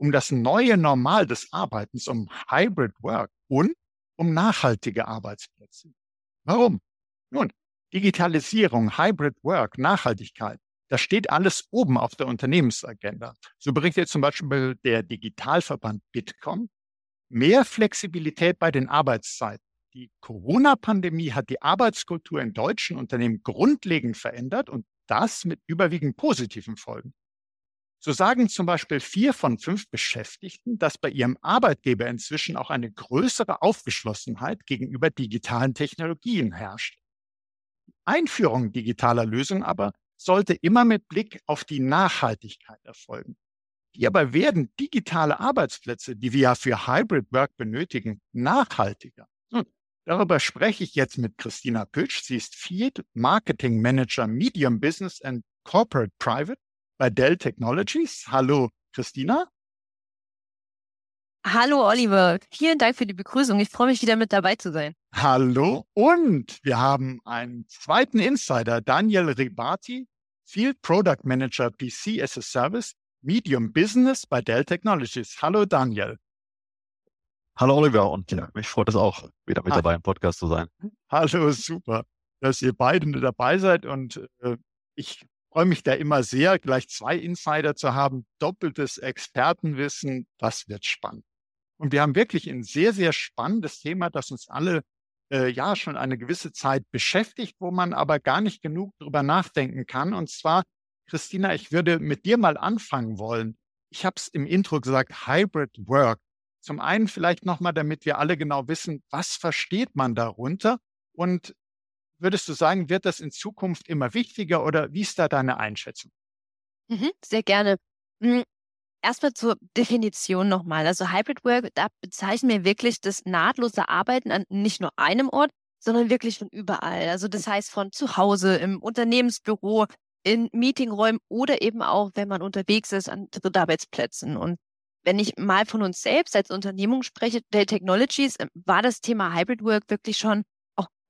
um das neue Normal des Arbeitens, um Hybrid Work und um nachhaltige Arbeitsplätze. Warum? Nun, Digitalisierung, Hybrid Work, Nachhaltigkeit, das steht alles oben auf der Unternehmensagenda. So berichtet zum Beispiel der Digitalverband Bitkom. Mehr Flexibilität bei den Arbeitszeiten. Die Corona-Pandemie hat die Arbeitskultur in deutschen Unternehmen grundlegend verändert und das mit überwiegend positiven Folgen. So sagen zum Beispiel vier von fünf Beschäftigten, dass bei ihrem Arbeitgeber inzwischen auch eine größere Aufgeschlossenheit gegenüber digitalen Technologien herrscht. Die Einführung digitaler Lösungen aber sollte immer mit Blick auf die Nachhaltigkeit erfolgen. Wie aber werden digitale Arbeitsplätze, die wir ja für Hybrid Work benötigen, nachhaltiger? Hm, darüber spreche ich jetzt mit Christina Pütsch. Sie ist Field Marketing Manager Medium Business and Corporate Private bei Dell Technologies. Hallo, Christina. Hallo, Oliver. Vielen Dank für die Begrüßung. Ich freue mich wieder mit dabei zu sein. Hallo. Und wir haben einen zweiten Insider, Daniel Ribati, Field Product Manager PC as a Service, Medium Business bei Dell Technologies. Hallo, Daniel. Hallo, Oliver. Und ja, mich freut es auch, wieder mit dabei im Podcast zu sein. Hallo, super, dass ihr beide dabei seid. Und äh, ich freue mich da immer sehr, gleich zwei Insider zu haben, doppeltes Expertenwissen, das wird spannend. Und wir haben wirklich ein sehr, sehr spannendes Thema, das uns alle äh, ja schon eine gewisse Zeit beschäftigt, wo man aber gar nicht genug drüber nachdenken kann. Und zwar, Christina, ich würde mit dir mal anfangen wollen. Ich habe es im Intro gesagt, Hybrid Work. Zum einen vielleicht nochmal, damit wir alle genau wissen, was versteht man darunter und würdest du sagen, wird das in Zukunft immer wichtiger oder wie ist da deine Einschätzung? Mhm, sehr gerne. Hm, erstmal zur Definition nochmal. Also Hybrid Work, da bezeichnen wir wirklich das nahtlose Arbeiten an nicht nur einem Ort, sondern wirklich von überall. Also das heißt von zu Hause, im Unternehmensbüro, in Meetingräumen oder eben auch, wenn man unterwegs ist, an Drittarbeitsplätzen. Und wenn ich mal von uns selbst als Unternehmung spreche, Dell Technologies, war das Thema Hybrid Work wirklich schon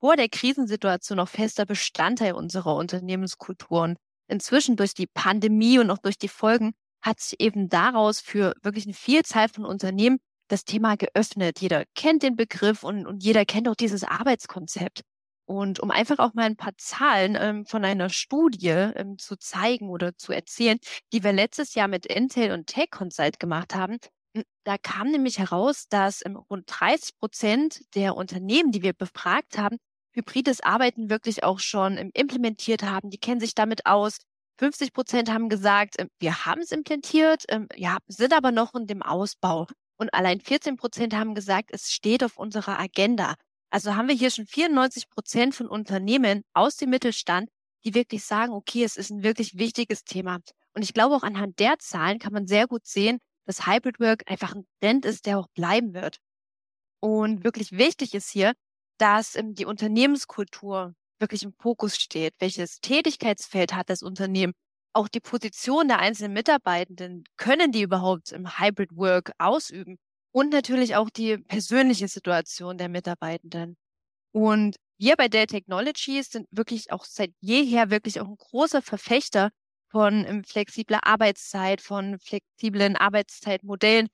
vor der Krisensituation noch fester Bestandteil unserer Unternehmenskultur. Und inzwischen durch die Pandemie und auch durch die Folgen hat sich eben daraus für wirklich eine Vielzahl von Unternehmen das Thema geöffnet. Jeder kennt den Begriff und, und jeder kennt auch dieses Arbeitskonzept. Und um einfach auch mal ein paar Zahlen ähm, von einer Studie ähm, zu zeigen oder zu erzählen, die wir letztes Jahr mit Intel und Tech Consult gemacht haben, da kam nämlich heraus, dass ähm, rund 30 Prozent der Unternehmen, die wir befragt haben, hybrides Arbeiten wirklich auch schon ähm, implementiert haben. Die kennen sich damit aus. 50 Prozent haben gesagt, ähm, wir haben es implementiert, ähm, ja, sind aber noch in dem Ausbau. Und allein 14 Prozent haben gesagt, es steht auf unserer Agenda. Also haben wir hier schon 94 Prozent von Unternehmen aus dem Mittelstand, die wirklich sagen, okay, es ist ein wirklich wichtiges Thema. Und ich glaube, auch anhand der Zahlen kann man sehr gut sehen, dass Hybrid Work einfach ein Trend ist, der auch bleiben wird. Und wirklich wichtig ist hier, dass ähm, die Unternehmenskultur wirklich im Fokus steht. Welches Tätigkeitsfeld hat das Unternehmen? Auch die Position der einzelnen Mitarbeitenden, können die überhaupt im Hybrid Work ausüben? Und natürlich auch die persönliche Situation der Mitarbeitenden. Und wir bei Dell Technologies sind wirklich auch seit jeher wirklich auch ein großer Verfechter von ähm, flexibler Arbeitszeit, von flexiblen Arbeitszeitmodellen,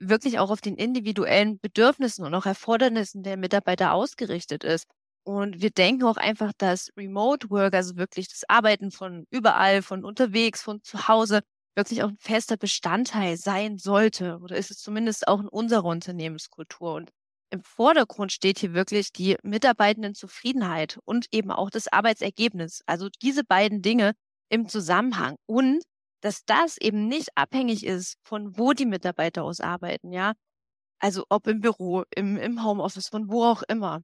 wirklich auch auf den individuellen Bedürfnissen und auch Erfordernissen der Mitarbeiter ausgerichtet ist. Und wir denken auch einfach, dass Remote Work, also wirklich das Arbeiten von überall, von unterwegs, von zu Hause, wirklich auch ein fester Bestandteil sein sollte. Oder ist es zumindest auch in unserer Unternehmenskultur. Und im Vordergrund steht hier wirklich die Mitarbeitendenzufriedenheit und eben auch das Arbeitsergebnis. Also diese beiden Dinge im Zusammenhang. Und dass das eben nicht abhängig ist, von wo die Mitarbeiter aus arbeiten, ja. Also ob im Büro, im, im Homeoffice, von wo auch immer.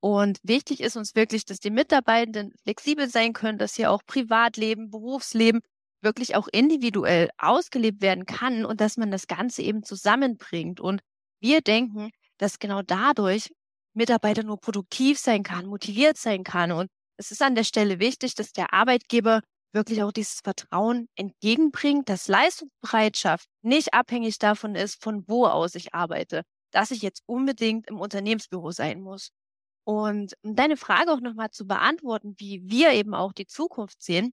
Und wichtig ist uns wirklich, dass die Mitarbeitenden flexibel sein können, dass sie auch Privatleben, Berufsleben wirklich auch individuell ausgelebt werden kann und dass man das Ganze eben zusammenbringt. Und wir denken, dass genau dadurch Mitarbeiter nur produktiv sein kann, motiviert sein kann. Und es ist an der Stelle wichtig, dass der Arbeitgeber wirklich auch dieses Vertrauen entgegenbringt, dass Leistungsbereitschaft nicht abhängig davon ist, von wo aus ich arbeite, dass ich jetzt unbedingt im Unternehmensbüro sein muss. Und um deine Frage auch nochmal zu beantworten, wie wir eben auch die Zukunft sehen,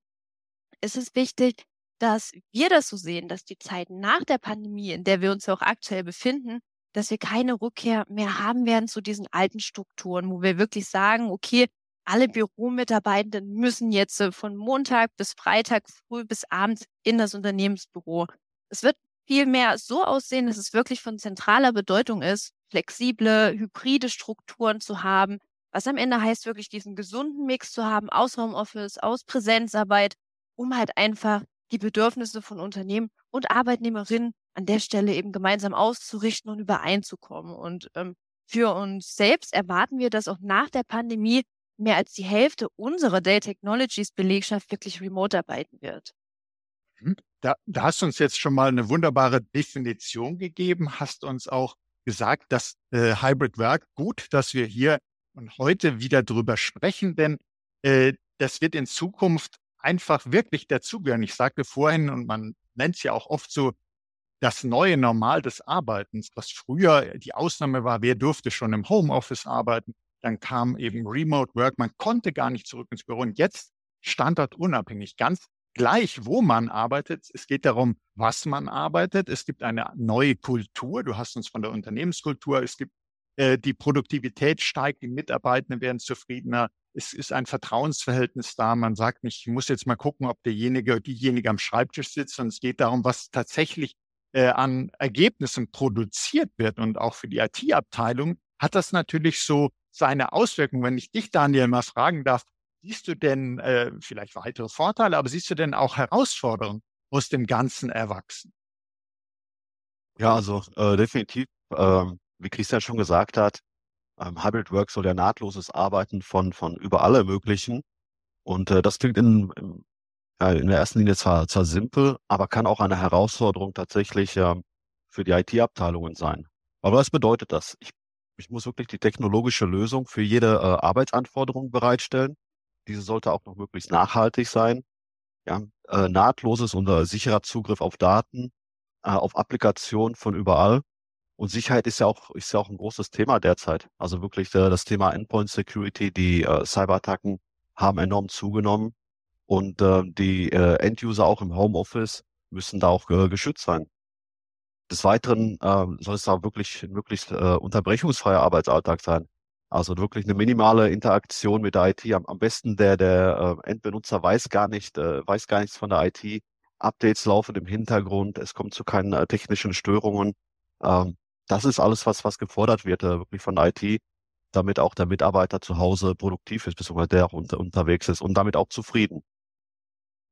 ist es wichtig, dass wir das so sehen, dass die Zeit nach der Pandemie, in der wir uns auch aktuell befinden, dass wir keine Rückkehr mehr haben werden zu diesen alten Strukturen, wo wir wirklich sagen, okay, alle Büromitarbeitenden müssen jetzt äh, von Montag bis Freitag früh bis abends in das Unternehmensbüro. Es wird vielmehr so aussehen, dass es wirklich von zentraler Bedeutung ist, flexible, hybride Strukturen zu haben, was am Ende heißt, wirklich diesen gesunden Mix zu haben aus Homeoffice, aus Präsenzarbeit, um halt einfach die Bedürfnisse von Unternehmen und Arbeitnehmerinnen an der Stelle eben gemeinsam auszurichten und übereinzukommen. Und ähm, für uns selbst erwarten wir, dass auch nach der Pandemie mehr als die Hälfte unserer Dell Technologies Belegschaft wirklich remote arbeiten wird. Hm, da, da hast du uns jetzt schon mal eine wunderbare Definition gegeben, hast uns auch gesagt, dass äh, Hybrid Work gut, dass wir hier und heute wieder drüber sprechen, denn äh, das wird in Zukunft einfach wirklich dazugehören. Ich sagte vorhin, und man nennt es ja auch oft so, das neue Normal des Arbeitens, was früher die Ausnahme war, wer durfte schon im Homeoffice arbeiten, dann kam eben Remote Work, man konnte gar nicht zurück ins Büro und jetzt standortunabhängig, ganz gleich, wo man arbeitet. Es geht darum, was man arbeitet. Es gibt eine neue Kultur. Du hast uns von der Unternehmenskultur. Es gibt äh, die Produktivität steigt, die Mitarbeitenden werden zufriedener. Es ist ein Vertrauensverhältnis da. Man sagt nicht, ich muss jetzt mal gucken, ob derjenige, diejenige am Schreibtisch sitzt, sondern es geht darum, was tatsächlich äh, an Ergebnissen produziert wird. Und auch für die IT-Abteilung hat das natürlich so seine Auswirkungen. Wenn ich dich, Daniel, mal fragen darf, siehst du denn äh, vielleicht weitere Vorteile, aber siehst du denn auch Herausforderungen aus dem Ganzen erwachsen? Ja, also äh, definitiv, ähm, wie Christian schon gesagt hat, ähm, Hybrid Work soll ja nahtloses Arbeiten von, von überall ermöglichen. Und äh, das klingt in, in, in der ersten Linie zwar, zwar simpel, aber kann auch eine Herausforderung tatsächlich ähm, für die IT-Abteilungen sein. Aber was bedeutet das? Ich ich muss wirklich die technologische Lösung für jede äh, Arbeitsanforderung bereitstellen. Diese sollte auch noch möglichst nachhaltig sein. Ja, äh, nahtloses und äh, sicherer Zugriff auf Daten, äh, auf Applikationen von überall. Und Sicherheit ist ja auch, ist ja auch ein großes Thema derzeit. Also wirklich äh, das Thema Endpoint Security, die äh, Cyberattacken haben enorm zugenommen und äh, die äh, End-User auch im Homeoffice müssen da auch äh, geschützt sein. Des Weiteren äh, soll es da wirklich wirklich äh, unterbrechungsfreier Arbeitsalltag sein. Also wirklich eine minimale Interaktion mit der IT. Am, am besten der der äh, Endbenutzer weiß gar nicht äh, weiß gar nichts von der IT. Updates laufen im Hintergrund. Es kommt zu keinen äh, technischen Störungen. Ähm, das ist alles, was was gefordert wird äh, wirklich von der IT, damit auch der Mitarbeiter zu Hause produktiv ist, beziehungsweise der auch unter, unterwegs ist und damit auch zufrieden.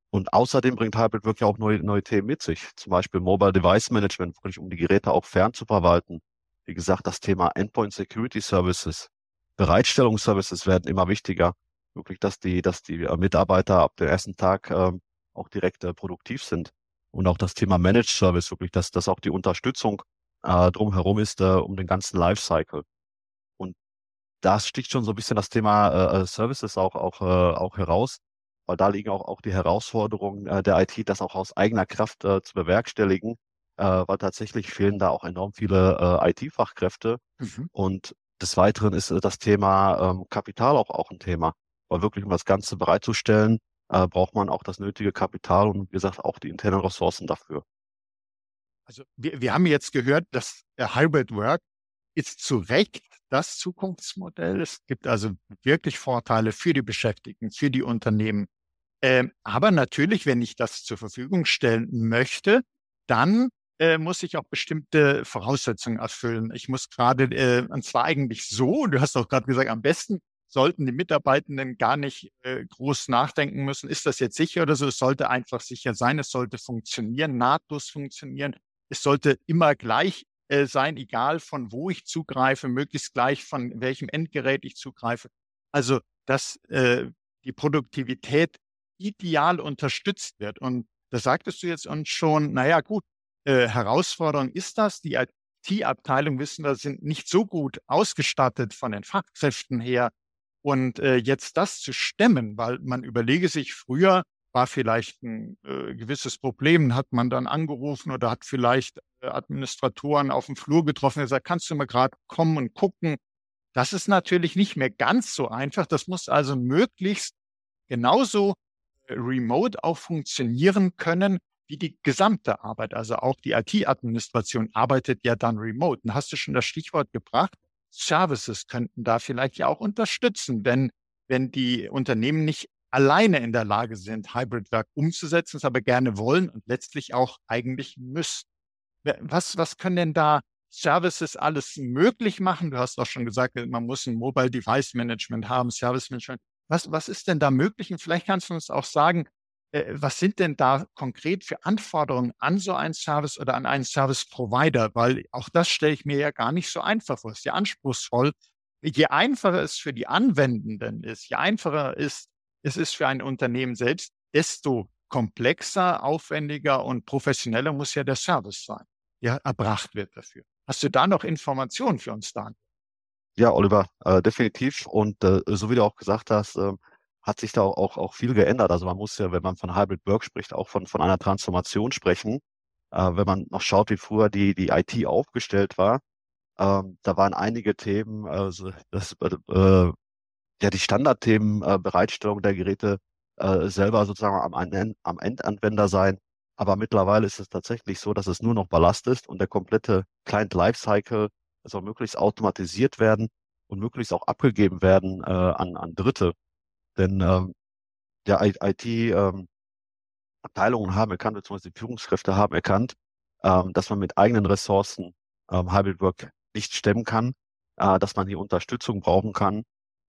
Und außerdem bringt Hybrid wirklich auch neue, neue Themen mit sich. Zum Beispiel Mobile Device Management, wirklich um die Geräte auch fern zu verwalten. Wie gesagt, das Thema Endpoint Security Services, Bereitstellungsservices werden immer wichtiger. Wirklich, dass die, dass die äh, Mitarbeiter ab dem ersten Tag ähm, auch direkt äh, produktiv sind. Und auch das Thema Managed Service, wirklich, dass, dass auch die Unterstützung äh, drumherum ist, äh, um den ganzen Lifecycle. Und da sticht schon so ein bisschen das Thema äh, äh Services auch, auch, äh, auch heraus da liegen auch, auch die Herausforderungen äh, der IT, das auch aus eigener Kraft äh, zu bewerkstelligen, äh, weil tatsächlich fehlen da auch enorm viele IT-Fachkräfte. Mhm. Und des Weiteren ist das Thema ähm, Kapital auch, auch ein Thema, weil wirklich, um das Ganze bereitzustellen, braucht man auch das nötige Kapital und wie gesagt auch die internen Ressourcen dafür. Also wir, wir haben jetzt gehört, dass Hybrid Work ist zu Recht das Zukunftsmodell. Es gibt also wirklich Vorteile für die Beschäftigten, für die Unternehmen, ähm, aber natürlich, wenn ich das zur Verfügung stellen möchte, dann äh, muss ich auch bestimmte Voraussetzungen erfüllen. Ich muss gerade, äh, und zwar eigentlich so, du hast auch gerade gesagt, am besten sollten die Mitarbeitenden gar nicht äh, groß nachdenken müssen, ist das jetzt sicher oder so. Es sollte einfach sicher sein, es sollte funktionieren, nahtlos funktionieren. Es sollte immer gleich äh, sein, egal von wo ich zugreife, möglichst gleich von welchem Endgerät ich zugreife. Also, dass äh, die Produktivität ideal unterstützt wird. Und Da sagtest du jetzt uns schon, naja gut, äh, Herausforderung ist das. Die IT-Abteilung, wissen wir, sind nicht so gut ausgestattet von den Fachkräften her. Und äh, jetzt das zu stemmen, weil man überlege sich, früher war vielleicht ein äh, gewisses Problem, hat man dann angerufen oder hat vielleicht äh, Administratoren auf dem Flur getroffen und gesagt, kannst du mal gerade kommen und gucken. Das ist natürlich nicht mehr ganz so einfach. Das muss also möglichst genauso remote auch funktionieren können wie die gesamte Arbeit. Also auch die IT-Administration arbeitet ja dann remote. Und hast du schon das Stichwort gebracht? Services könnten da vielleicht ja auch unterstützen, wenn, wenn die Unternehmen nicht alleine in der Lage sind, Hybrid Work umzusetzen, es aber gerne wollen und letztlich auch eigentlich müssen. Was, was können denn da Services alles möglich machen? Du hast auch schon gesagt, man muss ein Mobile Device Management haben, Service Management. Was, was ist denn da möglich? Und vielleicht kannst du uns auch sagen, äh, was sind denn da konkret für Anforderungen an so einen Service oder an einen Service Provider? Weil auch das stelle ich mir ja gar nicht so einfach vor. Es ist ja anspruchsvoll. Je einfacher es für die Anwendenden ist, je einfacher ist, es ist für ein Unternehmen selbst, desto komplexer, aufwendiger und professioneller muss ja der Service sein, der erbracht wird dafür. Hast du da noch Informationen für uns, Dan? Ja, Oliver, äh, definitiv. Und äh, so wie du auch gesagt hast, äh, hat sich da auch, auch viel geändert. Also man muss ja, wenn man von Hybrid Work spricht, auch von, von einer Transformation sprechen. Äh, wenn man noch schaut, wie früher die, die IT aufgestellt war, ähm, da waren einige Themen, also das, äh, ja, die Standardthemen, äh, Bereitstellung der Geräte äh, selber sozusagen am, am Endanwender sein. Aber mittlerweile ist es tatsächlich so, dass es nur noch Ballast ist und der komplette Client Lifecycle soll möglichst automatisiert werden und möglichst auch abgegeben werden äh, an, an Dritte. Denn ähm, der IT-Abteilungen ähm, haben erkannt, beziehungsweise die Führungskräfte haben erkannt, ähm, dass man mit eigenen Ressourcen ähm, Hybrid Work nicht stemmen kann, äh, dass man hier Unterstützung brauchen kann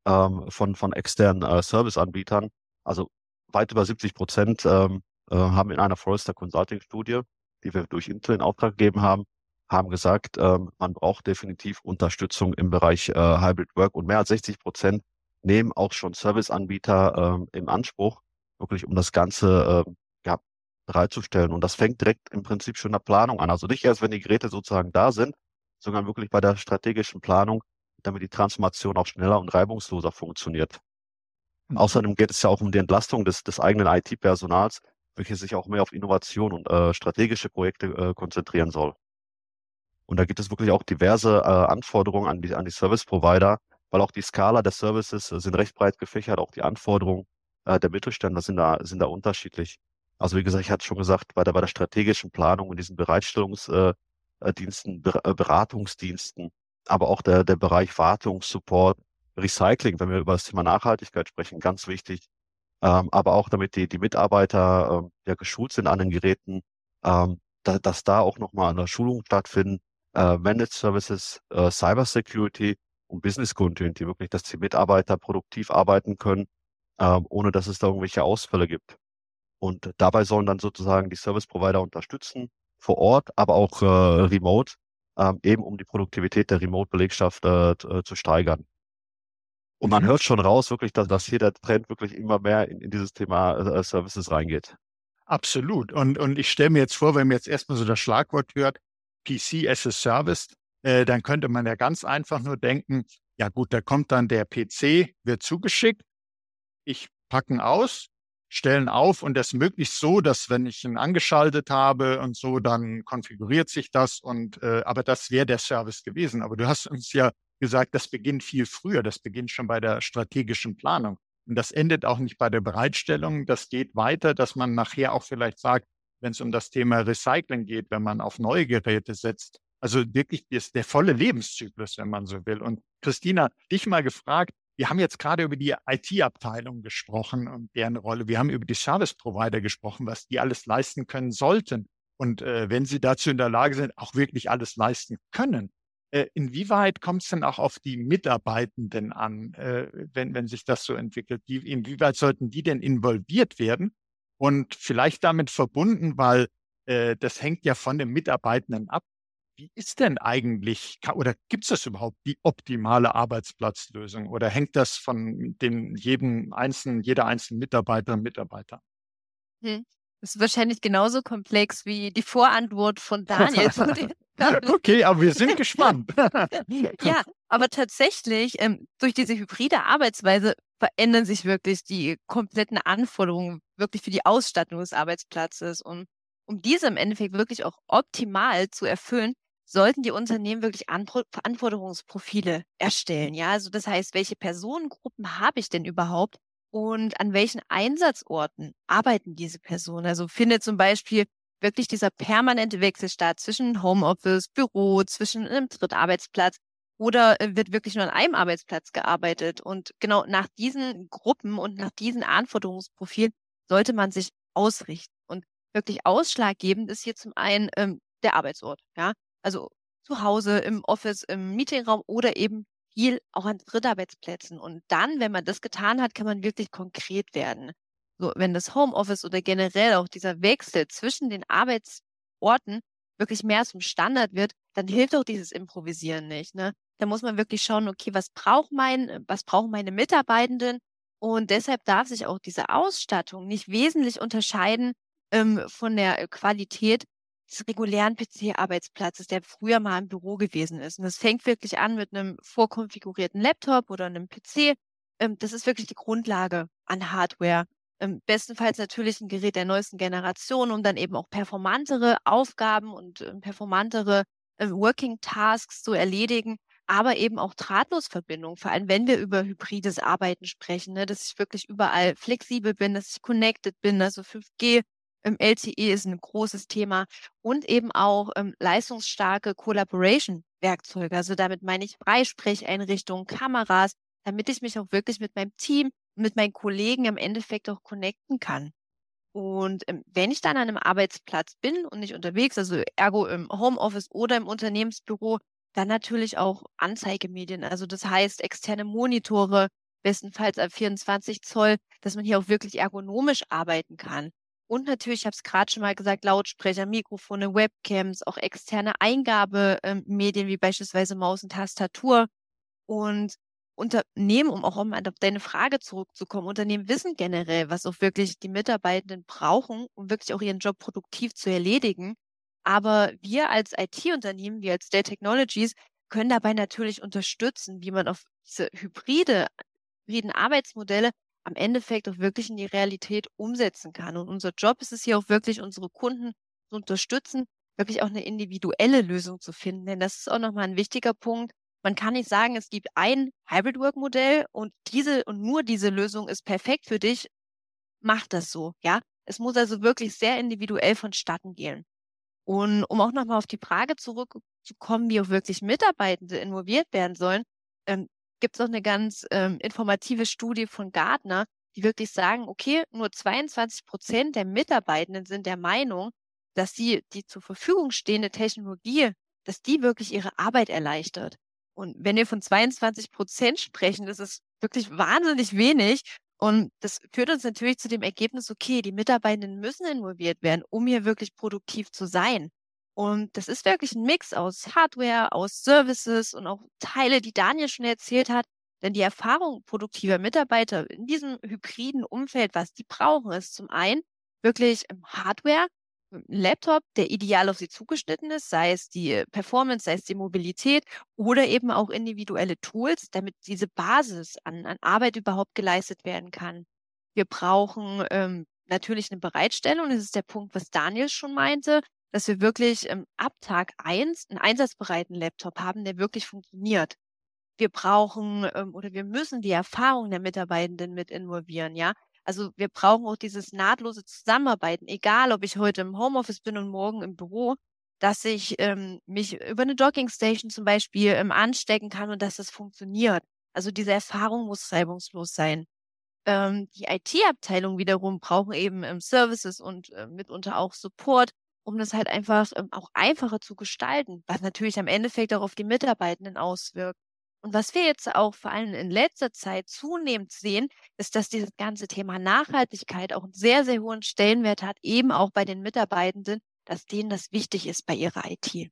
ähm, von, von externen äh, Serviceanbietern. Also weit über 70 Prozent ähm, äh, haben in einer Forrester Consulting Studie, die wir durch Intel in Auftrag gegeben haben, haben gesagt, ähm, man braucht definitiv Unterstützung im Bereich äh, Hybrid Work und mehr als 60 Prozent nehmen auch schon Serviceanbieter ähm, im Anspruch, wirklich um das Ganze äh, ja, bereitzustellen. Und das fängt direkt im Prinzip schon in der Planung an. Also nicht erst, wenn die Geräte sozusagen da sind, sondern wirklich bei der strategischen Planung, damit die Transformation auch schneller und reibungsloser funktioniert. Mhm. Außerdem geht es ja auch um die Entlastung des, des eigenen IT-Personals, welches sich auch mehr auf Innovation und äh, strategische Projekte äh, konzentrieren soll. Und da gibt es wirklich auch diverse äh, Anforderungen an die, an die Service-Provider, weil auch die Skala der Services äh, sind recht breit gefächert, auch die Anforderungen äh, der Mittelständler sind da, sind da unterschiedlich. Also wie gesagt, ich hatte schon gesagt, bei der, bei der strategischen Planung und diesen Bereitstellungsdiensten, äh, äh, Beratungsdiensten, aber auch der, der Bereich Wartung, Support, Recycling, wenn wir über das Thema Nachhaltigkeit sprechen, ganz wichtig. Ähm, aber auch damit die, die Mitarbeiter ähm, ja geschult sind an den Geräten, ähm, da, dass da auch nochmal eine Schulung stattfinden, äh, Managed Services, äh, Cyber Security und Business Continuity, wirklich, dass die Mitarbeiter produktiv arbeiten können, ähm, ohne dass es da irgendwelche Ausfälle gibt. Und dabei sollen dann sozusagen die Service Provider unterstützen, vor Ort, aber auch äh, remote, ähm, eben um die Produktivität der Remote-Belegschaft äh, äh zu steigern. Und man mhm. hört schon raus, wirklich, dass, dass hier der Trend wirklich immer mehr in, in dieses Thema äh, Services reingeht. Absolut. Und, und ich stelle mir jetzt vor, wenn man jetzt erstmal so das Schlagwort hört, PC as a Service, äh, dann könnte man ja ganz einfach nur denken, ja gut, da kommt dann der PC, wird zugeschickt, ich packen aus, stellen auf und das möglichst so, dass wenn ich ihn angeschaltet habe und so, dann konfiguriert sich das und äh, aber das wäre der Service gewesen. Aber du hast uns ja gesagt, das beginnt viel früher, das beginnt schon bei der strategischen Planung. Und das endet auch nicht bei der Bereitstellung, das geht weiter, dass man nachher auch vielleicht sagt, wenn es um das Thema Recycling geht, wenn man auf neue Geräte setzt, also wirklich ist der volle Lebenszyklus, wenn man so will. Und Christina, dich mal gefragt, wir haben jetzt gerade über die IT-Abteilung gesprochen und deren Rolle. Wir haben über die Service-Provider gesprochen, was die alles leisten können sollten. Und äh, wenn sie dazu in der Lage sind, auch wirklich alles leisten können. Äh, inwieweit kommt es denn auch auf die Mitarbeitenden an, äh, wenn, wenn sich das so entwickelt? Die, inwieweit sollten die denn involviert werden? Und vielleicht damit verbunden, weil äh, das hängt ja von den Mitarbeitenden ab, wie ist denn eigentlich oder gibt es das überhaupt die optimale Arbeitsplatzlösung oder hängt das von dem jedem einzelnen, jeder einzelnen Mitarbeiter und Mitarbeiter? Hm. Das ist wahrscheinlich genauso komplex wie die Vorantwort von Daniel. okay, aber wir sind gespannt. ja, aber tatsächlich, ähm, durch diese hybride Arbeitsweise verändern sich wirklich die kompletten Anforderungen wirklich für die Ausstattung des Arbeitsplatzes. Und um diese im Endeffekt wirklich auch optimal zu erfüllen, sollten die Unternehmen wirklich Anforderungsprofile erstellen. Ja, also das heißt, welche Personengruppen habe ich denn überhaupt und an welchen Einsatzorten arbeiten diese Personen? Also findet zum Beispiel wirklich dieser permanente Wechsel statt zwischen Homeoffice, Büro, zwischen einem Drittarbeitsplatz oder äh, wird wirklich nur an einem Arbeitsplatz gearbeitet? Und genau nach diesen Gruppen und nach diesen Anforderungsprofilen sollte man sich ausrichten. Und wirklich ausschlaggebend ist hier zum einen ähm, der Arbeitsort. Ja, also zu Hause, im Office, im Meetingraum oder eben viel auch an Drittarbeitsplätzen. Und dann, wenn man das getan hat, kann man wirklich konkret werden. So, wenn das Homeoffice oder generell auch dieser Wechsel zwischen den Arbeitsorten wirklich mehr zum Standard wird, dann hilft auch dieses Improvisieren nicht. Ne? Da muss man wirklich schauen, okay, was braucht mein, was brauchen meine Mitarbeitenden? Und deshalb darf sich auch diese Ausstattung nicht wesentlich unterscheiden ähm, von der Qualität des regulären PC-Arbeitsplatzes, der früher mal im Büro gewesen ist. Und das fängt wirklich an mit einem vorkonfigurierten Laptop oder einem PC. Ähm, das ist wirklich die Grundlage an Hardware. Ähm, bestenfalls natürlich ein Gerät der neuesten Generation, um dann eben auch performantere Aufgaben und äh, performantere äh, Working Tasks zu erledigen, aber eben auch Drahtlosverbindung, vor allem wenn wir über hybrides Arbeiten sprechen, ne, dass ich wirklich überall flexibel bin, dass ich connected bin, also 5G im LTE ist ein großes Thema und eben auch ähm, leistungsstarke Collaboration-Werkzeuge. Also damit meine ich Freisprecheinrichtungen, Kameras, damit ich mich auch wirklich mit meinem Team, mit meinen Kollegen im Endeffekt auch connecten kann. Und ähm, wenn ich dann an einem Arbeitsplatz bin und nicht unterwegs, also ergo im Homeoffice oder im Unternehmensbüro, dann natürlich auch Anzeigemedien. Also das heißt externe Monitore, bestenfalls ab 24 Zoll, dass man hier auch wirklich ergonomisch arbeiten kann. Und natürlich, ich habe es gerade schon mal gesagt, Lautsprecher, Mikrofone, Webcams, auch externe Eingabemedien wie beispielsweise Maus und Tastatur. Und Unternehmen, um auch um auf deine Frage zurückzukommen, Unternehmen wissen generell, was auch wirklich die Mitarbeitenden brauchen, um wirklich auch ihren Job produktiv zu erledigen. Aber wir als IT-Unternehmen, wir als Dell Technologies, können dabei natürlich unterstützen, wie man auf diese hybride, hybriden Arbeitsmodelle am Endeffekt auch wirklich in die Realität umsetzen kann. Und unser Job ist es hier auch wirklich, unsere Kunden zu unterstützen, wirklich auch eine individuelle Lösung zu finden. Denn das ist auch nochmal ein wichtiger Punkt. Man kann nicht sagen, es gibt ein Hybrid Work Modell und diese und nur diese Lösung ist perfekt für dich. Mach das so, ja. Es muss also wirklich sehr individuell vonstatten gehen. Und um auch nochmal auf die Frage zurückzukommen, wie auch wirklich Mitarbeitende involviert werden sollen, ähm, gibt es auch eine ganz ähm, informative Studie von Gartner, die wirklich sagen, okay, nur 22 Prozent der Mitarbeitenden sind der Meinung, dass sie die zur Verfügung stehende Technologie, dass die wirklich ihre Arbeit erleichtert. Und wenn wir von 22 Prozent sprechen, das ist wirklich wahnsinnig wenig. Und das führt uns natürlich zu dem Ergebnis, okay, die Mitarbeitenden müssen involviert werden, um hier wirklich produktiv zu sein. Und das ist wirklich ein Mix aus Hardware, aus Services und auch Teile, die Daniel schon erzählt hat. Denn die Erfahrung produktiver Mitarbeiter in diesem hybriden Umfeld, was die brauchen, ist zum einen wirklich Hardware, Laptop, der ideal auf sie zugeschnitten ist, sei es die Performance, sei es die Mobilität oder eben auch individuelle Tools, damit diese Basis an, an Arbeit überhaupt geleistet werden kann. Wir brauchen ähm, natürlich eine Bereitstellung. Das ist der Punkt, was Daniel schon meinte dass wir wirklich ähm, ab Tag eins einen einsatzbereiten Laptop haben, der wirklich funktioniert. Wir brauchen ähm, oder wir müssen die Erfahrung der Mitarbeitenden mit involvieren, ja. Also wir brauchen auch dieses nahtlose Zusammenarbeiten, egal ob ich heute im Homeoffice bin und morgen im Büro, dass ich ähm, mich über eine Dockingstation zum Beispiel ähm, anstecken kann und dass das funktioniert. Also diese Erfahrung muss reibungslos sein. Ähm, die IT-Abteilung wiederum brauchen eben ähm, Services und äh, mitunter auch Support, um das halt einfach ähm, auch einfacher zu gestalten, was natürlich am Endeffekt auch auf die Mitarbeitenden auswirkt. Und was wir jetzt auch vor allem in letzter Zeit zunehmend sehen, ist, dass dieses ganze Thema Nachhaltigkeit auch einen sehr, sehr hohen Stellenwert hat, eben auch bei den Mitarbeitenden, dass denen das wichtig ist bei ihrer IT.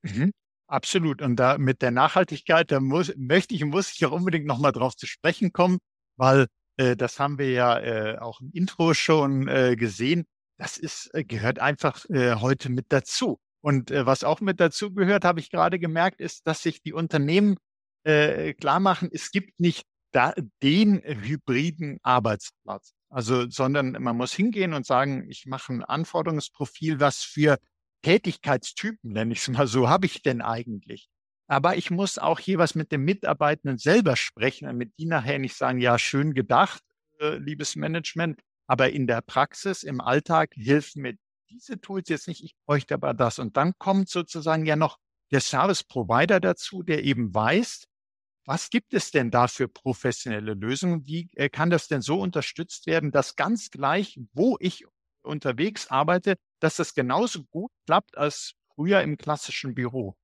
Mhm, absolut. Und da mit der Nachhaltigkeit, da muss, möchte ich und muss ich auch unbedingt nochmal drauf zu sprechen kommen, weil äh, das haben wir ja äh, auch im Intro schon äh, gesehen das ist, äh, gehört einfach äh, heute mit dazu. Und äh, was auch mit dazu gehört, habe ich gerade gemerkt, ist, dass sich die Unternehmen äh, klar machen, es gibt nicht da, den hybriden Arbeitsplatz. Also, sondern man muss hingehen und sagen, ich mache ein Anforderungsprofil, was für Tätigkeitstypen, nenne ich es mal so, habe ich denn eigentlich? Aber ich muss auch was mit dem Mitarbeitenden selber sprechen, damit die nachher nicht sagen, ja, schön gedacht, äh, liebes Management, aber in der Praxis, im Alltag helfen mir diese Tools jetzt nicht, ich bräuchte aber das. Und dann kommt sozusagen ja noch der Service Provider dazu, der eben weiß, was gibt es denn da für professionelle Lösungen? Wie äh, kann das denn so unterstützt werden, dass ganz gleich, wo ich unterwegs arbeite, dass das genauso gut klappt als früher im klassischen Büro?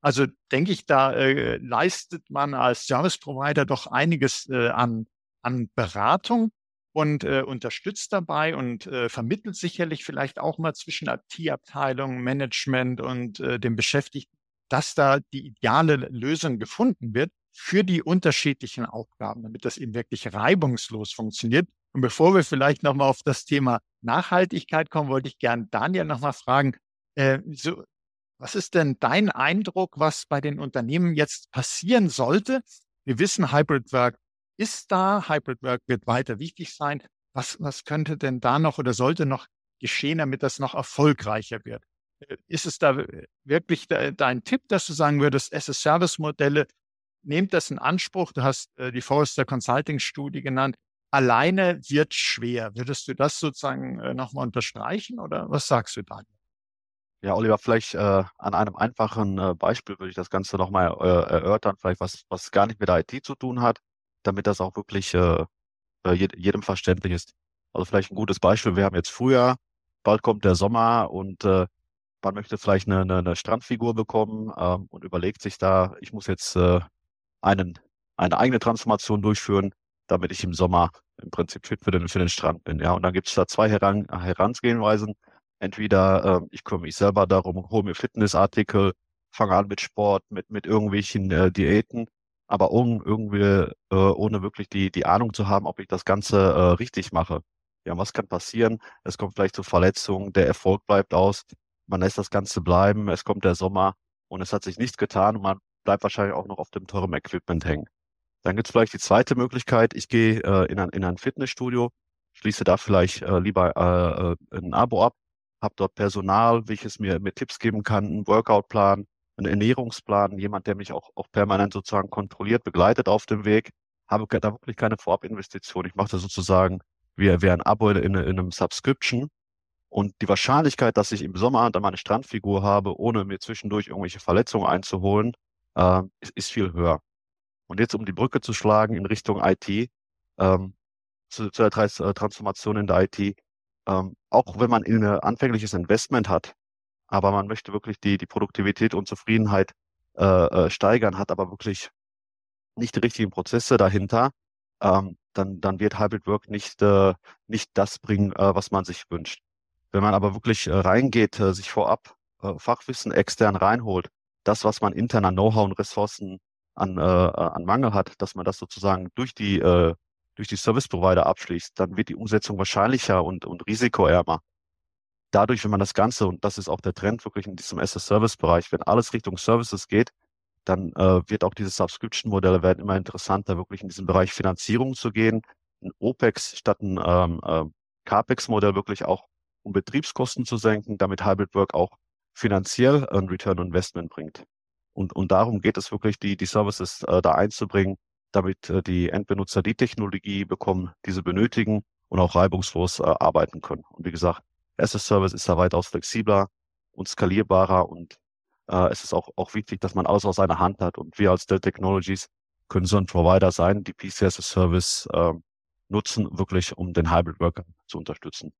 Also denke ich, da äh, leistet man als Service Provider doch einiges äh, an, an Beratung und äh, unterstützt dabei und äh, vermittelt sicherlich vielleicht auch mal zwischen IT-Abteilung, Management und äh, dem Beschäftigten, dass da die ideale Lösung gefunden wird für die unterschiedlichen Aufgaben, damit das eben wirklich reibungslos funktioniert. Und bevor wir vielleicht nochmal auf das Thema Nachhaltigkeit kommen, wollte ich gern Daniel nochmal fragen, äh, so, was ist denn dein Eindruck, was bei den Unternehmen jetzt passieren sollte? Wir wissen, Hybrid Work ist da. Hybrid Work wird weiter wichtig sein. Was, was könnte denn da noch oder sollte noch geschehen, damit das noch erfolgreicher wird? Äh, ist es da wirklich dein Tipp, dass du sagen würdest, SS-Service-Modelle, nehmt das in Anspruch? Du hast äh, die Forrester Consulting-Studie genannt. Alleine wird schwer. Würdest du das sozusagen äh, nochmal unterstreichen oder was sagst du da? Ja, Oliver, vielleicht äh, an einem einfachen äh, Beispiel würde ich das Ganze nochmal äh, erörtern, vielleicht was, was gar nicht mit der IT zu tun hat, damit das auch wirklich äh, äh jedem verständlich ist. Also vielleicht ein gutes Beispiel, wir haben jetzt Frühjahr, bald kommt der Sommer und äh, man möchte vielleicht eine, eine, eine Strandfigur bekommen äh, und überlegt sich da, ich muss jetzt äh, einen, eine eigene Transformation durchführen, damit ich im Sommer im Prinzip fit für den, für den Strand bin. Ja, und dann gibt es da zwei Heran Herangehensweisen. Entweder äh, ich kümmere mich selber darum, hole mir Fitnessartikel, fange an mit Sport, mit, mit irgendwelchen äh, Diäten aber ohne irgendwie, äh, ohne wirklich die, die Ahnung zu haben, ob ich das Ganze äh, richtig mache. Ja, was kann passieren? Es kommt vielleicht zu Verletzungen, der Erfolg bleibt aus, man lässt das Ganze bleiben, es kommt der Sommer und es hat sich nichts getan und man bleibt wahrscheinlich auch noch auf dem teuren Equipment hängen. Dann gibt es vielleicht die zweite Möglichkeit, ich gehe äh, in, ein, in ein Fitnessstudio, schließe da vielleicht äh, lieber äh, äh ein Abo ab, habe dort Personal, welches mir, mir Tipps geben kann, einen Workout-Plan, einen Ernährungsplan, jemand, der mich auch, auch permanent sozusagen kontrolliert, begleitet auf dem Weg, habe da wirklich keine Vorabinvestition. Ich mache das sozusagen wie, wie ein Abo in, in einem Subscription. Und die Wahrscheinlichkeit, dass ich im Sommer dann meine Strandfigur habe, ohne mir zwischendurch irgendwelche Verletzungen einzuholen, äh, ist, ist viel höher. Und jetzt, um die Brücke zu schlagen in Richtung IT, ähm, zu, zu der äh, Transformation in der IT, ähm, auch wenn man ein anfängliches Investment hat, aber man möchte wirklich die, die Produktivität und Zufriedenheit äh, äh, steigern, hat aber wirklich nicht die richtigen Prozesse dahinter, ähm, dann, dann wird Hybrid Work nicht, äh, nicht das bringen, äh, was man sich wünscht. Wenn man aber wirklich äh, reingeht, äh, sich vorab äh, Fachwissen extern reinholt, das, was man intern an Know-how und Ressourcen an, äh, an Mangel hat, dass man das sozusagen durch die, äh, durch die Service Provider abschließt, dann wird die Umsetzung wahrscheinlicher und, und risikoärmer. Dadurch, wenn man das Ganze, und das ist auch der Trend wirklich in diesem SS-Service-Bereich, wenn alles Richtung Services geht, dann äh, wird auch diese Subscription-Modelle werden immer interessanter, wirklich in diesen Bereich Finanzierung zu gehen, ein OPEX statt ein ähm, äh, CAPEX-Modell wirklich auch, um Betriebskosten zu senken, damit Hybrid Work auch finanziell ein Return on Investment bringt. Und, und darum geht es wirklich, die, die Services äh, da einzubringen, damit äh, die Endbenutzer die Technologie bekommen, diese benötigen und auch reibungslos äh, arbeiten können. Und wie gesagt, SS-Service ist da weitaus flexibler und skalierbarer und äh, es ist auch, auch wichtig, dass man alles aus seiner Hand hat. Und wir als Dell Technologies können so ein Provider sein, die PC as a Service äh, nutzen, wirklich um den Hybrid Worker zu unterstützen.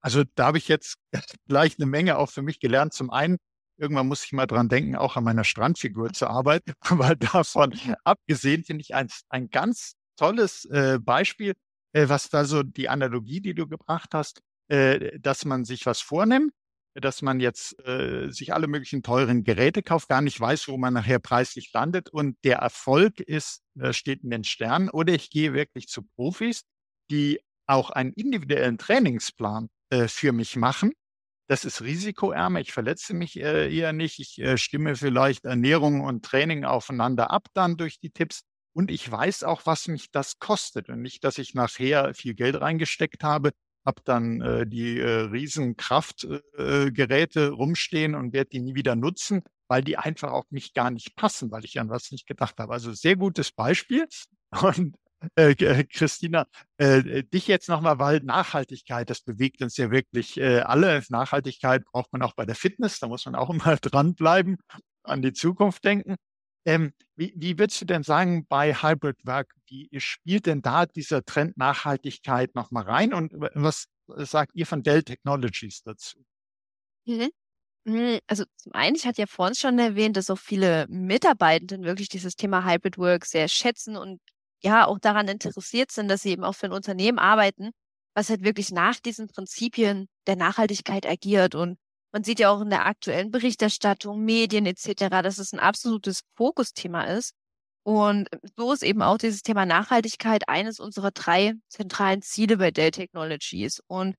Also da habe ich jetzt gleich eine Menge auch für mich gelernt. Zum einen, irgendwann muss ich mal dran denken, auch an meiner Strandfigur zu arbeiten. Aber davon abgesehen finde ich ein, ein ganz tolles äh, Beispiel, äh, was da so die Analogie, die du gebracht hast, äh, dass man sich was vornimmt, dass man jetzt äh, sich alle möglichen teuren Geräte kauft, gar nicht weiß, wo man nachher preislich landet und der Erfolg ist, äh, steht in den Sternen. Oder ich gehe wirklich zu Profis, die auch einen individuellen Trainingsplan äh, für mich machen. Das ist risikoärmer. Ich verletze mich äh, eher nicht. Ich äh, stimme vielleicht Ernährung und Training aufeinander ab dann durch die Tipps. Und ich weiß auch, was mich das kostet. Und nicht, dass ich nachher viel Geld reingesteckt habe, habe dann äh, die äh, riesen Kraftgeräte äh, rumstehen und werde die nie wieder nutzen, weil die einfach auf mich gar nicht passen, weil ich an was nicht gedacht habe. Also sehr gutes Beispiel. Und äh, äh, Christina, äh, dich jetzt nochmal, weil Nachhaltigkeit, das bewegt uns ja wirklich äh, alle. Nachhaltigkeit braucht man auch bei der Fitness, da muss man auch immer dranbleiben, an die Zukunft denken. Ähm, wie, wie würdest du denn sagen, bei Hybrid Work, wie spielt denn da dieser Trend Nachhaltigkeit nochmal rein und was sagt ihr von Dell Technologies dazu? Mhm. Hm, also zum einen, ich hatte ja vorhin schon erwähnt, dass auch viele Mitarbeitenden wirklich dieses Thema Hybrid Work sehr schätzen und ja auch daran interessiert sind, dass sie eben auch für ein Unternehmen arbeiten, was halt wirklich nach diesen Prinzipien der Nachhaltigkeit agiert. Und man sieht ja auch in der aktuellen Berichterstattung, Medien etc., dass es ein absolutes Fokusthema ist. Und so ist eben auch dieses Thema Nachhaltigkeit eines unserer drei zentralen Ziele bei Dell Technologies. Und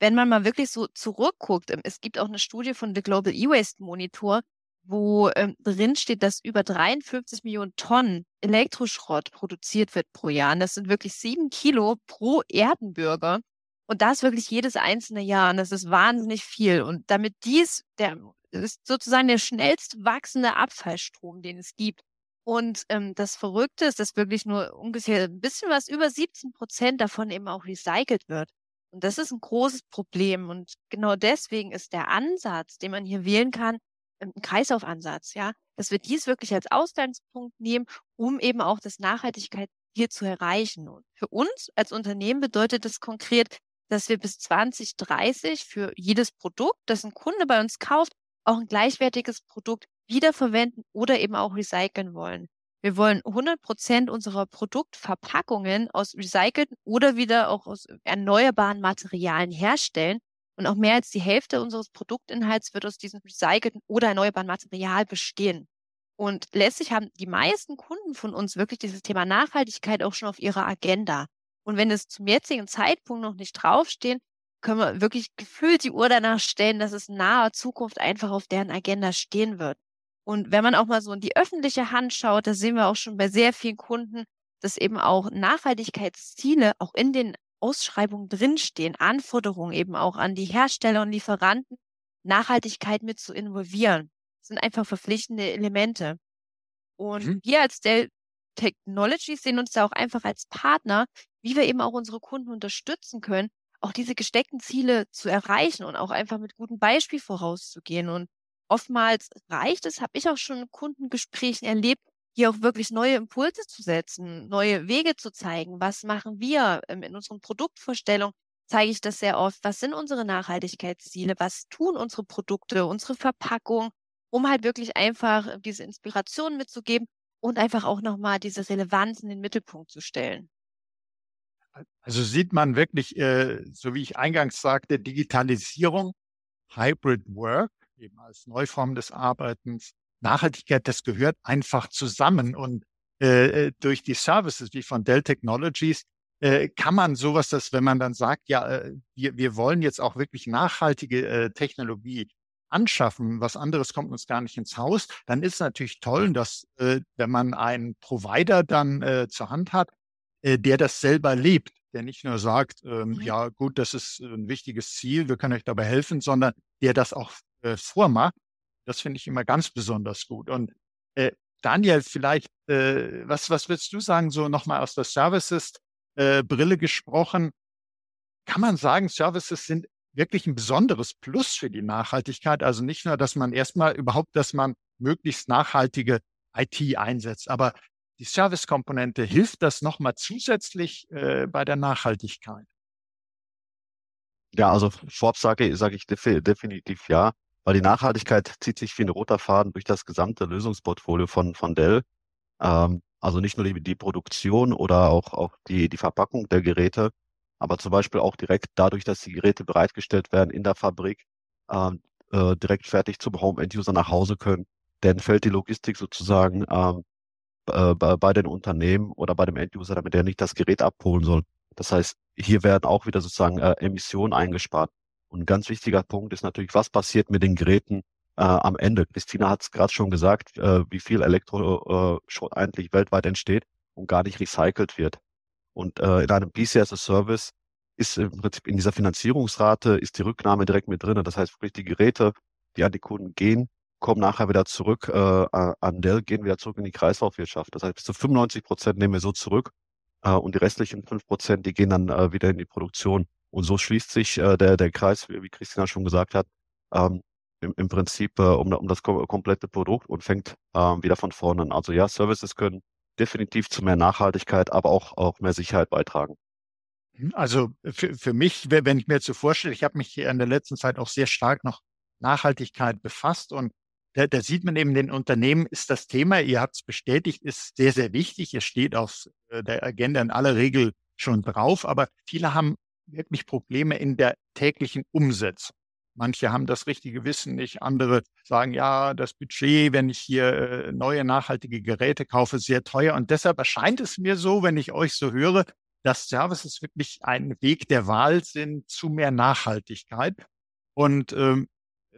wenn man mal wirklich so zurückguckt, es gibt auch eine Studie von The Global E-Waste Monitor, wo ähm, drin steht, dass über 53 Millionen Tonnen Elektroschrott produziert wird pro Jahr. Und das sind wirklich sieben Kilo pro Erdenbürger. Und das wirklich jedes einzelne Jahr. Und das ist wahnsinnig viel. Und damit dies, der ist sozusagen der schnellst wachsende Abfallstrom, den es gibt. Und ähm, das Verrückte ist, dass wirklich nur ungefähr ein bisschen was über 17 Prozent davon eben auch recycelt wird. Und das ist ein großes Problem. Und genau deswegen ist der Ansatz, den man hier wählen kann, ein Kreislaufansatz, ja, dass wir dies wirklich als Ausgangspunkt nehmen, um eben auch das Nachhaltigkeit hier zu erreichen. Und für uns als Unternehmen bedeutet das konkret, dass wir bis 2030 für jedes Produkt, das ein Kunde bei uns kauft, auch ein gleichwertiges Produkt wiederverwenden oder eben auch recyceln wollen. Wir wollen 100 Prozent unserer Produktverpackungen aus recycelten oder wieder auch aus erneuerbaren Materialien herstellen und auch mehr als die Hälfte unseres Produktinhalts wird aus diesem recycelten oder erneuerbaren Material bestehen. Und letztlich haben die meisten Kunden von uns wirklich dieses Thema Nachhaltigkeit auch schon auf ihrer Agenda. Und wenn es zum jetzigen Zeitpunkt noch nicht draufstehen, können wir wirklich gefühlt die Uhr danach stellen, dass es in naher Zukunft einfach auf deren Agenda stehen wird. Und wenn man auch mal so in die öffentliche Hand schaut, da sehen wir auch schon bei sehr vielen Kunden, dass eben auch Nachhaltigkeitsziele auch in den Ausschreibung drinstehen, Anforderungen eben auch an die Hersteller und Lieferanten, Nachhaltigkeit mit zu involvieren. Das sind einfach verpflichtende Elemente. Und mhm. wir als Dell Technologies sehen uns da auch einfach als Partner, wie wir eben auch unsere Kunden unterstützen können, auch diese gesteckten Ziele zu erreichen und auch einfach mit gutem Beispiel vorauszugehen. Und oftmals reicht es, habe ich auch schon in Kundengesprächen erlebt, hier auch wirklich neue Impulse zu setzen, neue Wege zu zeigen. Was machen wir ähm, in unseren Produktvorstellungen? Zeige ich das sehr oft. Was sind unsere Nachhaltigkeitsziele? Was tun unsere Produkte, unsere Verpackung, um halt wirklich einfach diese Inspiration mitzugeben und einfach auch nochmal diese Relevanz in den Mittelpunkt zu stellen. Also sieht man wirklich, äh, so wie ich eingangs sagte, Digitalisierung, Hybrid Work, eben als Neuform des Arbeitens, Nachhaltigkeit, das gehört einfach zusammen. Und äh, äh, durch die Services wie von Dell Technologies äh, kann man sowas, dass wenn man dann sagt, ja, äh, wir, wir wollen jetzt auch wirklich nachhaltige äh, Technologie anschaffen, was anderes kommt uns gar nicht ins Haus, dann ist es natürlich toll, dass äh, wenn man einen Provider dann äh, zur Hand hat, äh, der das selber lebt, der nicht nur sagt, ähm, mhm. ja gut, das ist ein wichtiges Ziel, wir können euch dabei helfen, sondern der das auch äh, vormacht das finde ich immer ganz besonders gut. Und äh, Daniel, vielleicht, äh, was, was würdest du sagen, so nochmal aus der Services-Brille äh, gesprochen? Kann man sagen, Services sind wirklich ein besonderes Plus für die Nachhaltigkeit? Also nicht nur, dass man erstmal überhaupt, dass man möglichst nachhaltige IT einsetzt, aber die Service-Komponente, hilft das nochmal zusätzlich äh, bei der Nachhaltigkeit? Ja, also vorab sage, sage ich definitiv ja weil die Nachhaltigkeit zieht sich wie ein roter Faden durch das gesamte Lösungsportfolio von, von Dell. Ähm, also nicht nur die, die Produktion oder auch, auch die, die Verpackung der Geräte, aber zum Beispiel auch direkt dadurch, dass die Geräte bereitgestellt werden in der Fabrik, ähm, äh, direkt fertig zum Home-End-User nach Hause können. Dann fällt die Logistik sozusagen ähm, äh, bei, bei den Unternehmen oder bei dem End-User, damit er nicht das Gerät abholen soll. Das heißt, hier werden auch wieder sozusagen äh, Emissionen eingespart. Und ein ganz wichtiger Punkt ist natürlich, was passiert mit den Geräten äh, am Ende. Christina hat es gerade schon gesagt, äh, wie viel Elektroschrott äh, eigentlich weltweit entsteht und gar nicht recycelt wird. Und äh, in einem PC as a Service ist im Prinzip in dieser Finanzierungsrate ist die Rücknahme direkt mit drin. Das heißt wirklich die Geräte, die an die Kunden gehen, kommen nachher wieder zurück äh, an Dell, gehen wieder zurück in die Kreislaufwirtschaft. Das heißt, bis zu 95 Prozent nehmen wir so zurück äh, und die restlichen fünf Prozent, die gehen dann äh, wieder in die Produktion. Und so schließt sich äh, der, der Kreis, wie Christina schon gesagt hat, ähm, im, im Prinzip äh, um, um das komplette Produkt und fängt äh, wieder von vorne an. Also ja, Services können definitiv zu mehr Nachhaltigkeit, aber auch, auch mehr Sicherheit beitragen. Hm, also für, für mich, wenn ich mir jetzt so vorstelle, ich habe mich hier in der letzten Zeit auch sehr stark noch Nachhaltigkeit befasst und da, da sieht man eben, den Unternehmen ist das Thema, ihr habt es bestätigt, ist sehr, sehr wichtig. Es steht auf äh, der Agenda in aller Regel schon drauf, aber viele haben wirklich Probleme in der täglichen Umsetzung. Manche haben das richtige Wissen nicht, andere sagen, ja, das Budget, wenn ich hier äh, neue nachhaltige Geräte kaufe, sehr teuer. Und deshalb erscheint es mir so, wenn ich euch so höre, dass Services wirklich ein Weg der Wahl sind zu mehr Nachhaltigkeit. Und ähm,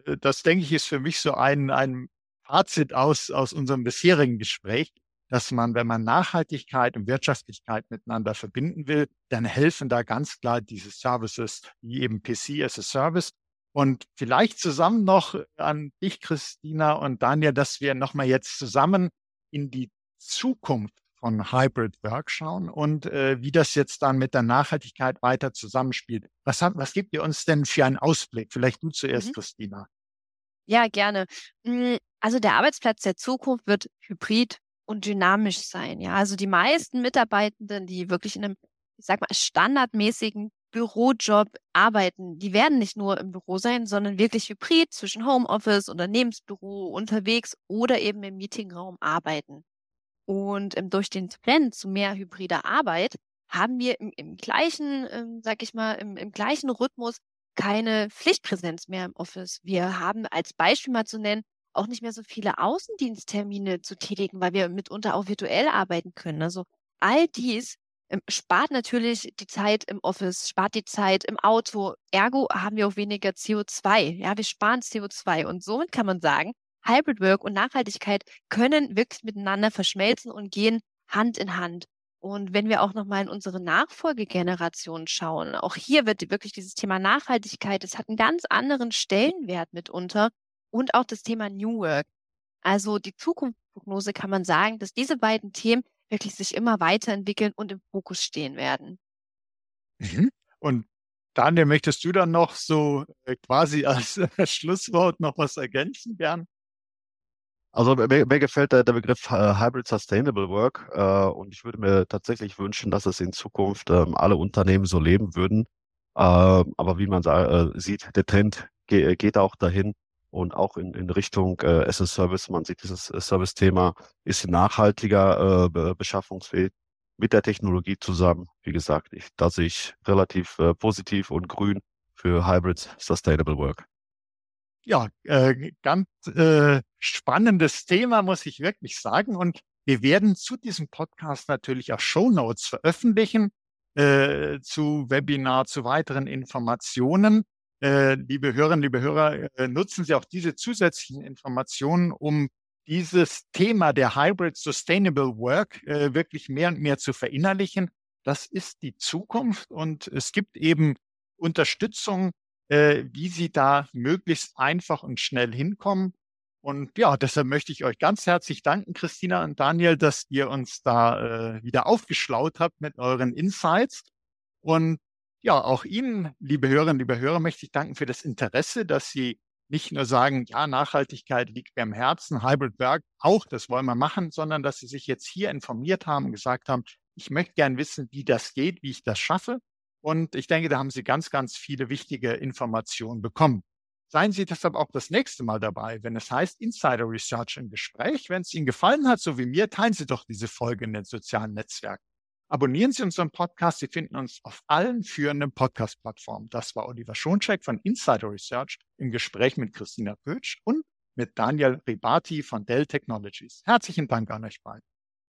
äh, das, denke ich, ist für mich so ein, ein Fazit aus, aus unserem bisherigen Gespräch, dass man, wenn man Nachhaltigkeit und Wirtschaftlichkeit miteinander verbinden will, dann helfen da ganz klar diese Services wie eben PC as a Service. Und vielleicht zusammen noch an dich, Christina und Daniel, dass wir nochmal jetzt zusammen in die Zukunft von Hybrid Work schauen und äh, wie das jetzt dann mit der Nachhaltigkeit weiter zusammenspielt. Was, hat, was gibt ihr uns denn für einen Ausblick? Vielleicht du zuerst, mhm. Christina. Ja, gerne. Hm, also der Arbeitsplatz der Zukunft wird hybrid und dynamisch sein. Ja, also die meisten Mitarbeitenden, die wirklich in einem, ich sag mal, standardmäßigen Bürojob arbeiten, die werden nicht nur im Büro sein, sondern wirklich hybrid zwischen Homeoffice, Unternehmensbüro, unterwegs oder eben im Meetingraum arbeiten. Und durch den Trend zu mehr hybrider Arbeit haben wir im, im gleichen, ähm, sag ich mal, im, im gleichen Rhythmus keine Pflichtpräsenz mehr im Office. Wir haben als Beispiel mal zu nennen, auch nicht mehr so viele Außendiensttermine zu tätigen, weil wir mitunter auch virtuell arbeiten können. Also all dies ähm, spart natürlich die Zeit im Office, spart die Zeit im Auto. Ergo haben wir auch weniger CO2. Ja, wir sparen CO2. Und somit kann man sagen, Hybrid Work und Nachhaltigkeit können wirklich miteinander verschmelzen und gehen Hand in Hand. Und wenn wir auch nochmal in unsere Nachfolgegeneration schauen, auch hier wird wirklich dieses Thema Nachhaltigkeit, es hat einen ganz anderen Stellenwert mitunter und auch das Thema New Work. Also die Zukunftsprognose kann man sagen, dass diese beiden Themen wirklich sich immer weiterentwickeln und im Fokus stehen werden. Mhm. Und Daniel, möchtest du dann noch so äh, quasi als Schlusswort noch was ergänzen gern? Also mir, mir gefällt der, der Begriff äh, Hybrid Sustainable Work äh, und ich würde mir tatsächlich wünschen, dass es in Zukunft ähm, alle Unternehmen so leben würden. Äh, aber wie man äh, sieht, der Trend ge geht auch dahin und auch in, in Richtung äh, as a Service. Man sieht, dieses äh, Service-Thema ist nachhaltiger äh, beschaffungsfähig mit der Technologie zusammen. Wie gesagt, ich, da sehe ich relativ äh, positiv und grün für Hybrid Sustainable Work ja, äh, ganz äh, spannendes Thema, muss ich wirklich sagen. Und wir werden zu diesem Podcast natürlich auch Show Notes veröffentlichen, äh, zu Webinar, zu weiteren Informationen. Äh, liebe Hörerinnen, liebe Hörer, äh, nutzen Sie auch diese zusätzlichen Informationen, um dieses Thema der Hybrid Sustainable Work äh, wirklich mehr und mehr zu verinnerlichen. Das ist die Zukunft und es gibt eben Unterstützung wie Sie da möglichst einfach und schnell hinkommen. Und ja, deshalb möchte ich euch ganz herzlich danken, Christina und Daniel, dass ihr uns da wieder aufgeschlaut habt mit euren Insights. Und ja, auch Ihnen, liebe Hörerinnen, liebe Hörer, möchte ich danken für das Interesse, dass Sie nicht nur sagen, ja, Nachhaltigkeit liegt mir am Herzen, Hybrid Work auch, das wollen wir machen, sondern dass Sie sich jetzt hier informiert haben und gesagt haben, ich möchte gern wissen, wie das geht, wie ich das schaffe. Und ich denke, da haben Sie ganz, ganz viele wichtige Informationen bekommen. Seien Sie deshalb auch das nächste Mal dabei, wenn es heißt Insider Research im Gespräch. Wenn es Ihnen gefallen hat, so wie mir, teilen Sie doch diese Folge in den sozialen Netzwerken. Abonnieren Sie unseren Podcast. Sie finden uns auf allen führenden Podcast-Plattformen. Das war Oliver Schoncheck von Insider Research im Gespräch mit Christina Pötsch und mit Daniel Ribati von Dell Technologies. Herzlichen Dank an euch beiden.